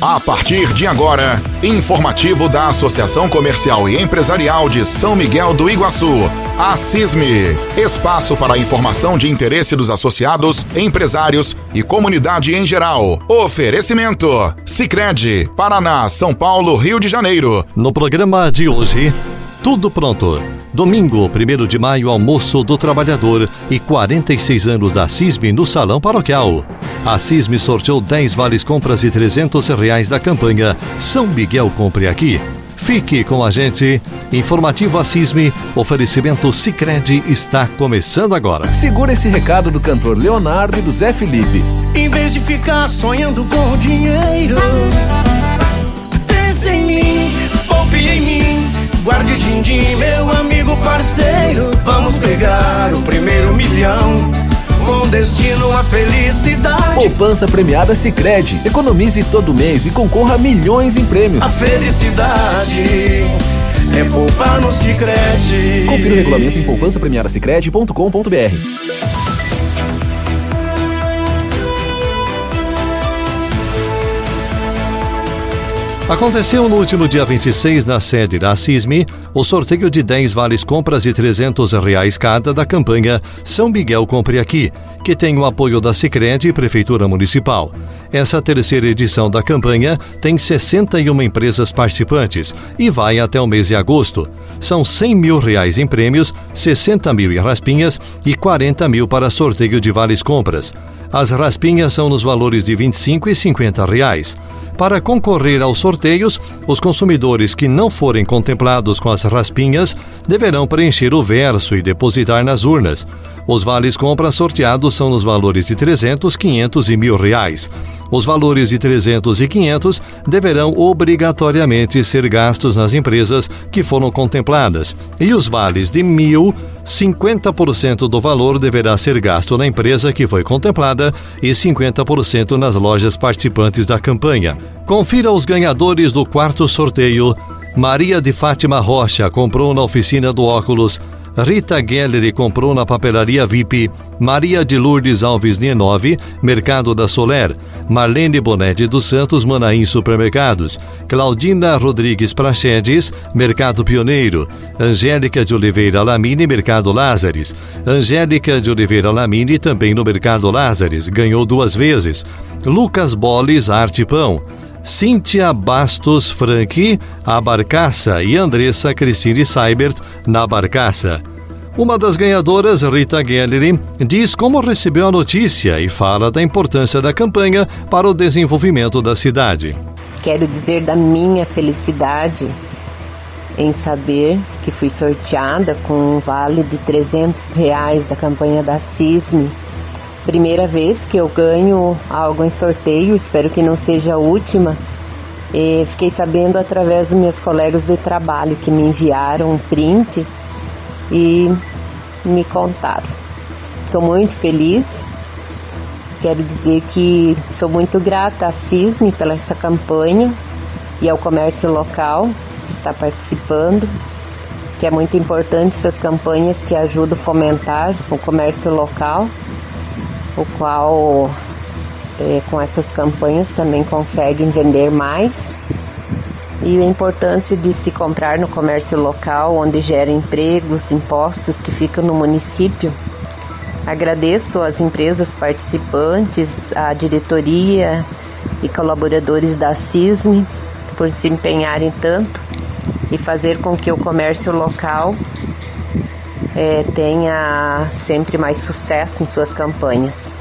A partir de agora, informativo da Associação Comercial e Empresarial de São Miguel do Iguaçu, a CISME. Espaço para informação de interesse dos associados, empresários e comunidade em geral. Oferecimento: Sicredi, Paraná, São Paulo, Rio de Janeiro. No programa de hoje, tudo pronto. Domingo, 1 de maio, almoço do trabalhador e 46 anos da CISM no Salão Paroquial. A CISM sorteou 10 vales compras e 300 reais da campanha São Miguel Compre Aqui. Fique com a gente. Informativo a CISM, oferecimento Cicred está começando agora. Segura esse recado do cantor Leonardo e do Zé Felipe. Em vez de ficar sonhando com dinheiro, pense em mim, poupe em mim. Guarde din-din, meu amigo parceiro. Vamos pegar o primeiro milhão. Com destino à felicidade. Poupança premiada Sicredi. Economize todo mês e concorra a milhões em prêmios. A felicidade é poupar no Sicredi. Confira o regulamento em poupancapremiadasicredi.com.br. Aconteceu no último dia 26, na sede da CISME, o sorteio de 10 vales compras de 300 reais cada da campanha São Miguel Compre Aqui, que tem o apoio da Sicredi e Prefeitura Municipal. Essa terceira edição da campanha tem 61 empresas participantes e vai até o mês de agosto. São 100 mil reais em prêmios, 60 mil em raspinhas e 40 mil para sorteio de vales compras. As raspinhas são nos valores de 25 e 50 reais. Para concorrer aos sorteios, os consumidores que não forem contemplados com as raspinhas deverão preencher o verso e depositar nas urnas. Os vales compras sorteados são nos valores de 300, 500 e mil reais. Os valores de 300 e 500 deverão obrigatoriamente ser gastos nas empresas que foram contempladas. E os vales de mil, 50% do valor deverá ser gasto na empresa que foi contemplada e 50% nas lojas participantes da campanha. Confira os ganhadores do quarto sorteio. Maria de Fátima Rocha comprou na oficina do óculos Rita Gelleri comprou na papelaria VIP, Maria de Lourdes Alves Nienove, Mercado da Soler, Marlene Bonetti dos Santos Manaim Supermercados, Claudina Rodrigues Prachedes, Mercado Pioneiro, Angélica de Oliveira Lamini, Mercado Lázares, Angélica de Oliveira Lamini também no Mercado Lázares, ganhou duas vezes, Lucas Boles Arte Pão, Cíntia Bastos Franchi, a Barcaça, e Andressa Cristine Seibert, na Barcaça. Uma das ganhadoras, Rita Gelleri, diz como recebeu a notícia e fala da importância da campanha para o desenvolvimento da cidade. Quero dizer da minha felicidade em saber que fui sorteada com um vale de 300 reais da campanha da CISME Primeira vez que eu ganho algo em sorteio, espero que não seja a última. E fiquei sabendo através dos meus colegas de trabalho que me enviaram prints e me contaram. Estou muito feliz. Quero dizer que sou muito grata à CISME pela essa campanha e ao comércio local que está participando, que é muito importante essas campanhas que ajudam a fomentar o comércio local o qual é, com essas campanhas também conseguem vender mais. E a importância de se comprar no comércio local, onde gera empregos, impostos que ficam no município. Agradeço às empresas participantes, à diretoria e colaboradores da CISME por se empenharem tanto e fazer com que o comércio local é, tenha sempre mais sucesso em suas campanhas.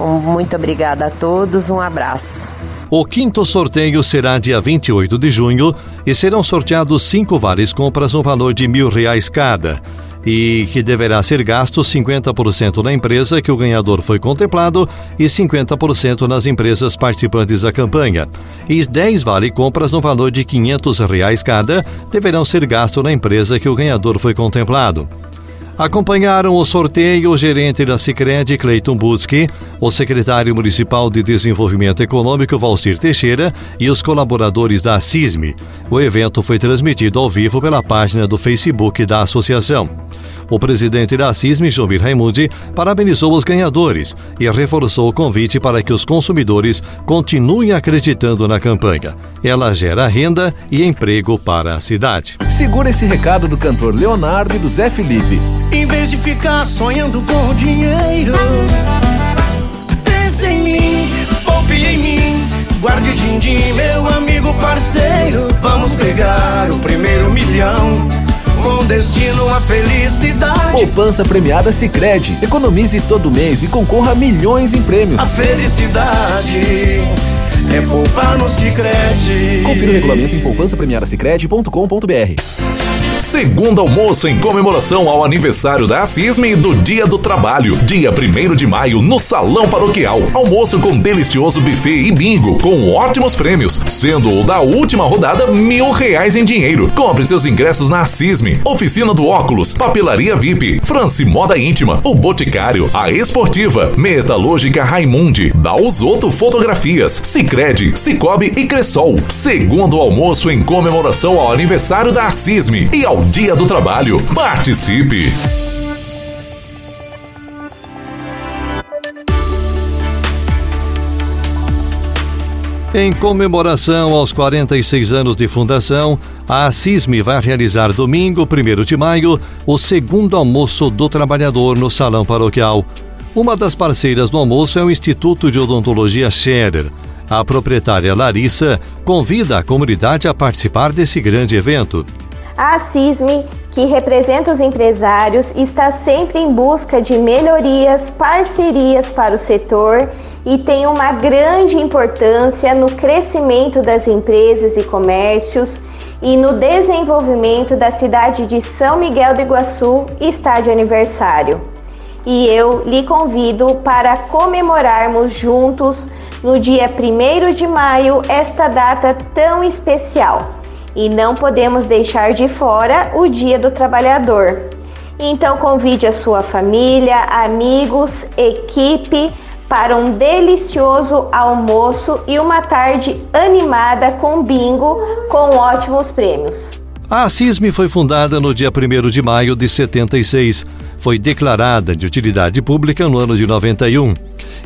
Um, muito obrigada a todos, um abraço. O quinto sorteio será dia 28 de junho e serão sorteados cinco vales compras no valor de mil reais cada e que deverá ser gasto 50% na empresa que o ganhador foi contemplado e 50% nas empresas participantes da campanha. E 10 vale compras no valor de 500 reais cada deverão ser gasto na empresa que o ganhador foi contemplado. Acompanharam o sorteio o gerente da Sicredi, Cleiton Butski, o secretário municipal de Desenvolvimento Econômico, Valcir Teixeira, e os colaboradores da CISME. O evento foi transmitido ao vivo pela página do Facebook da associação. O presidente da CISM, Jomir Raimundi, parabenizou os ganhadores e reforçou o convite para que os consumidores continuem acreditando na campanha. Ela gera renda e emprego para a cidade. Segura esse recado do cantor Leonardo e do Zé Felipe. Em vez de ficar sonhando com dinheiro, pense em mim, poupe em mim. Guarde din-din, meu amigo parceiro. Vamos pegar o primeiro milhão com destino à felicidade. Poupança premiada Sicredi. Economize todo mês e concorra a milhões em prêmios. A felicidade é poupar no Sicredi. Confira o regulamento em poupancapremiadasicredi.com.br. Segundo almoço em comemoração ao aniversário da Cisme e do Dia do Trabalho, dia 1 de maio, no Salão Paroquial. Almoço com delicioso buffet e bingo, com ótimos prêmios, sendo o da última rodada mil reais em dinheiro. Compre seus ingressos na Cisme, Oficina do Óculos, Papelaria VIP, France Moda Íntima, o Boticário, a Esportiva, Metalúrgica Raimundi, Dalzotto Fotografias, Cicred, Cicobi e Cressol. Segundo almoço em comemoração ao aniversário da Cisme e ao Dia do Trabalho. Participe! Em comemoração aos 46 anos de fundação, a CISME vai realizar domingo, 1 de maio, o segundo almoço do trabalhador no Salão Paroquial. Uma das parceiras do almoço é o Instituto de Odontologia Scherer. A proprietária Larissa convida a comunidade a participar desse grande evento. A CISME, que representa os empresários, está sempre em busca de melhorias, parcerias para o setor e tem uma grande importância no crescimento das empresas e comércios e no desenvolvimento da cidade de São Miguel do Iguaçu, está de aniversário. E eu lhe convido para comemorarmos juntos no dia 1 de maio esta data tão especial e não podemos deixar de fora o Dia do Trabalhador. Então convide a sua família, amigos, equipe para um delicioso almoço e uma tarde animada com bingo com ótimos prêmios. A CISME foi fundada no dia 1 de maio de 76. Foi declarada de utilidade pública no ano de 91.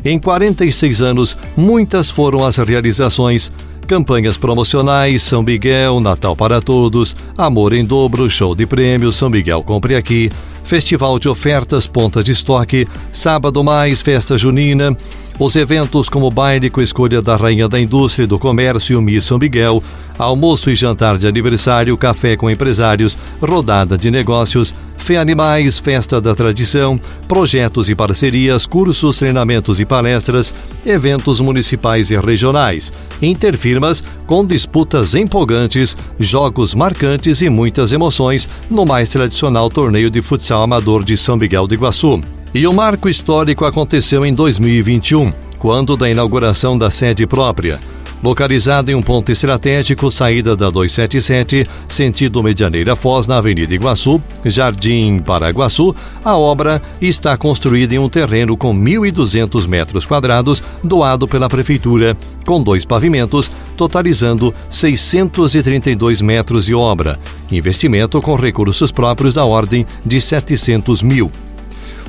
Em 46 anos, muitas foram as realizações Campanhas promocionais São Miguel, Natal para Todos, Amor em Dobro, Show de Prêmios, São Miguel Compre Aqui, Festival de Ofertas Ponta de Estoque, Sábado Mais, Festa Junina, os eventos como baile com escolha da Rainha da Indústria e do Comércio Miss São Miguel, almoço e jantar de aniversário, café com empresários, rodada de negócios, Fé Animais, Festa da Tradição, projetos e parcerias, cursos, treinamentos e palestras, eventos municipais e regionais, interfirmas com disputas empolgantes, jogos marcantes e muitas emoções no mais tradicional torneio de futsal amador de São Miguel do Iguaçu. E o marco histórico aconteceu em 2021, quando da inauguração da sede própria. Localizada em um ponto estratégico, saída da 277, sentido Medianeira Foz, na Avenida Iguaçu, Jardim Paraguaçu, a obra está construída em um terreno com 1.200 metros quadrados, doado pela Prefeitura, com dois pavimentos, totalizando 632 metros de obra. Investimento com recursos próprios da ordem de 700 mil.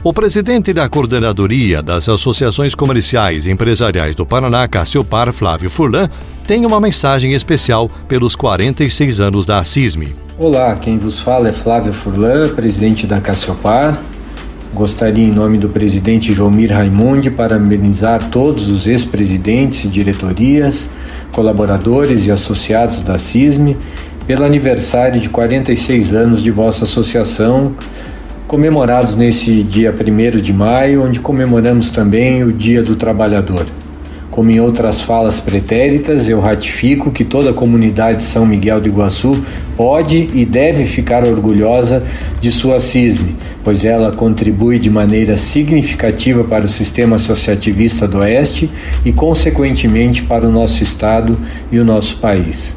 O presidente da Coordenadoria das Associações Comerciais e Empresariais do Paraná, Cassiopar Flávio Furlan, tem uma mensagem especial pelos 46 anos da CISME. Olá, quem vos fala é Flávio Furlan, presidente da Cassiopar. Gostaria, em nome do presidente Jomir Raimundi, parabenizar todos os ex-presidentes e diretorias, colaboradores e associados da CISME pelo aniversário de 46 anos de vossa associação comemorados nesse dia 1 de maio, onde comemoramos também o Dia do Trabalhador. Como em outras falas pretéritas, eu ratifico que toda a comunidade São Miguel do Iguaçu pode e deve ficar orgulhosa de sua CISME, pois ela contribui de maneira significativa para o sistema associativista do Oeste e, consequentemente, para o nosso Estado e o nosso país.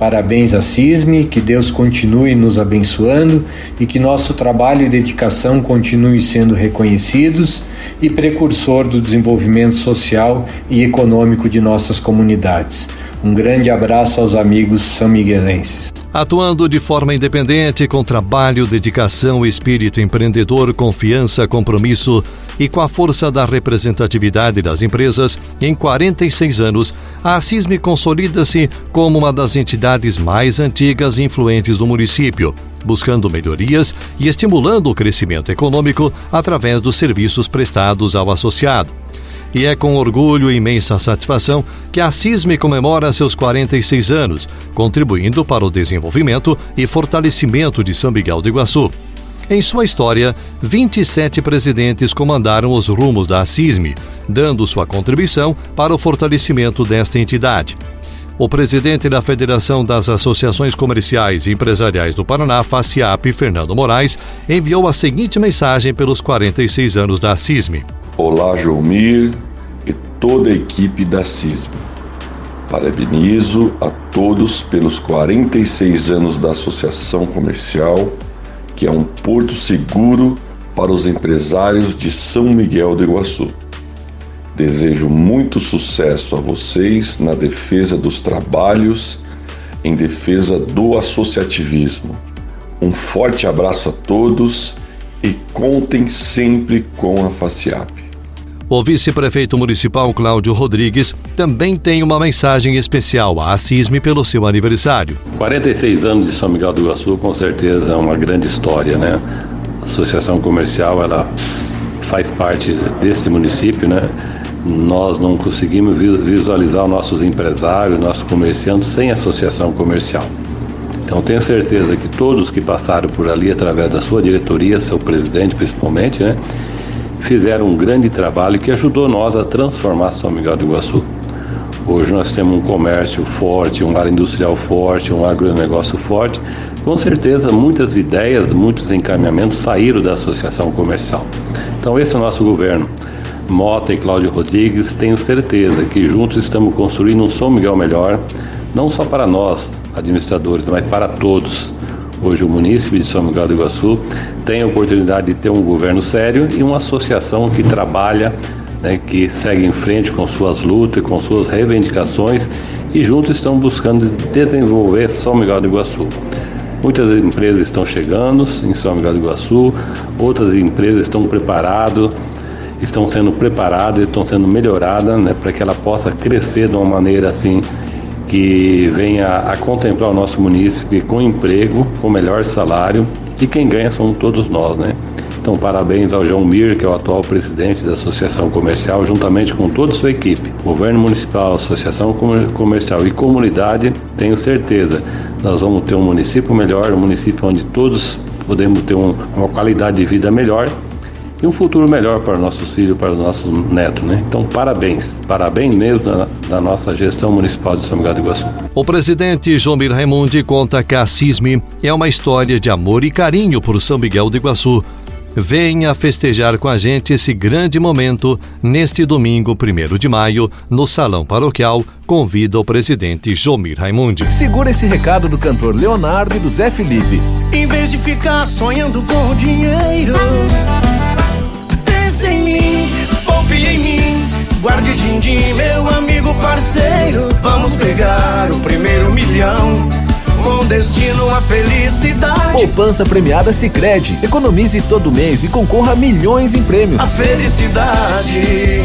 Parabéns a CISME, que Deus continue nos abençoando e que nosso trabalho e dedicação continue sendo reconhecidos e precursor do desenvolvimento social e econômico de nossas comunidades. Um grande abraço aos amigos são miguelenses. Atuando de forma independente, com trabalho, dedicação, espírito empreendedor, confiança, compromisso e com a força da representatividade das empresas, em 46 anos, a CISME consolida-se como uma das entidades mais antigas e influentes do município, buscando melhorias e estimulando o crescimento econômico através dos serviços prestados ao associado. E é com orgulho e imensa satisfação que a CISME comemora seus 46 anos, contribuindo para o desenvolvimento e fortalecimento de São Miguel do Iguaçu. Em sua história, 27 presidentes comandaram os rumos da CISME, dando sua contribuição para o fortalecimento desta entidade. O presidente da Federação das Associações Comerciais e Empresariais do Paraná, FACIAP, Fernando Moraes, enviou a seguinte mensagem pelos 46 anos da CISME. Olá, Joumir e toda a equipe da CISM. Parabenizo a todos pelos 46 anos da Associação Comercial, que é um porto seguro para os empresários de São Miguel do Iguaçu. Desejo muito sucesso a vocês na defesa dos trabalhos, em defesa do associativismo. Um forte abraço a todos e contem sempre com a FACIAP. O vice-prefeito municipal Cláudio Rodrigues também tem uma mensagem especial à CISME pelo seu aniversário. 46 anos de São Miguel do Iguaçu com certeza é uma grande história, né? A associação comercial ela faz parte deste município, né? Nós não conseguimos visualizar os nossos empresários, nossos comerciantes sem associação comercial. Então tenho certeza que todos que passaram por ali através da sua diretoria, seu presidente principalmente, né? Fizeram um grande trabalho que ajudou nós a transformar São Miguel do Iguaçu. Hoje nós temos um comércio forte, um área industrial forte, um agronegócio forte. Com certeza, muitas ideias, muitos encaminhamentos saíram da associação comercial. Então, esse é o nosso governo. Mota e Cláudio Rodrigues, tenho certeza que juntos estamos construindo um São Miguel melhor, não só para nós, administradores, mas para todos. Hoje o município de São Miguel do Iguaçu tem a oportunidade de ter um governo sério e uma associação que trabalha, né, que segue em frente com suas lutas, com suas reivindicações e juntos estão buscando desenvolver São Miguel do Iguaçu. Muitas empresas estão chegando em São Miguel do Iguaçu, outras empresas estão preparadas, estão sendo preparadas, estão sendo melhoradas né, para que ela possa crescer de uma maneira assim que venha a contemplar o nosso município com emprego, com melhor salário e quem ganha somos todos nós, né? Então, parabéns ao João Mir, que é o atual presidente da Associação Comercial, juntamente com toda a sua equipe. Governo Municipal, Associação Comercial e Comunidade, tenho certeza, nós vamos ter um município melhor, um município onde todos podemos ter um, uma qualidade de vida melhor e um futuro melhor para nossos filhos, para os nossos netos, né? Então, parabéns, parabéns mesmo da, da nossa gestão municipal de São Miguel do Iguaçu. O presidente Jomir Raimundi conta que a CISME é uma história de amor e carinho por São Miguel do Iguaçu. Venha festejar com a gente esse grande momento neste domingo, 1 de maio, no Salão Paroquial. Convida o presidente Jomir Raimundi. Segura esse recado do cantor Leonardo e do Zé Felipe. Em vez de ficar sonhando com dinheiro Guarde din-din, meu amigo parceiro. Vamos pegar o primeiro milhão. Com destino à felicidade. Poupança premiada Sicredi. Economize todo mês e concorra a milhões em prêmios. A felicidade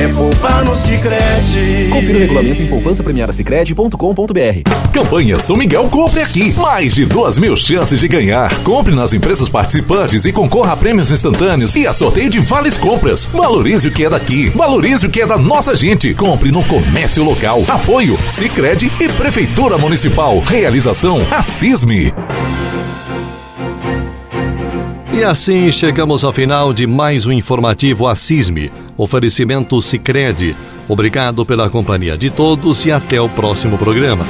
é poupar no Sicredi. Confira o regulamento em poupancapremiadasicredi.com.br. Campanha São Miguel Compre Aqui. Mais de duas mil chances de ganhar. Compre nas empresas participantes e concorra a prêmios instantâneos e a sorteio de vales compras. Valorize o que é daqui. Valorize o que é da nossa gente. Compre no comércio local. Apoio Sicredi e Prefeitura Municipal. Realização Assisme. E assim chegamos ao final de mais um informativo Assisme. Oferecimento Sicredi. Obrigado pela companhia de todos e até o próximo programa.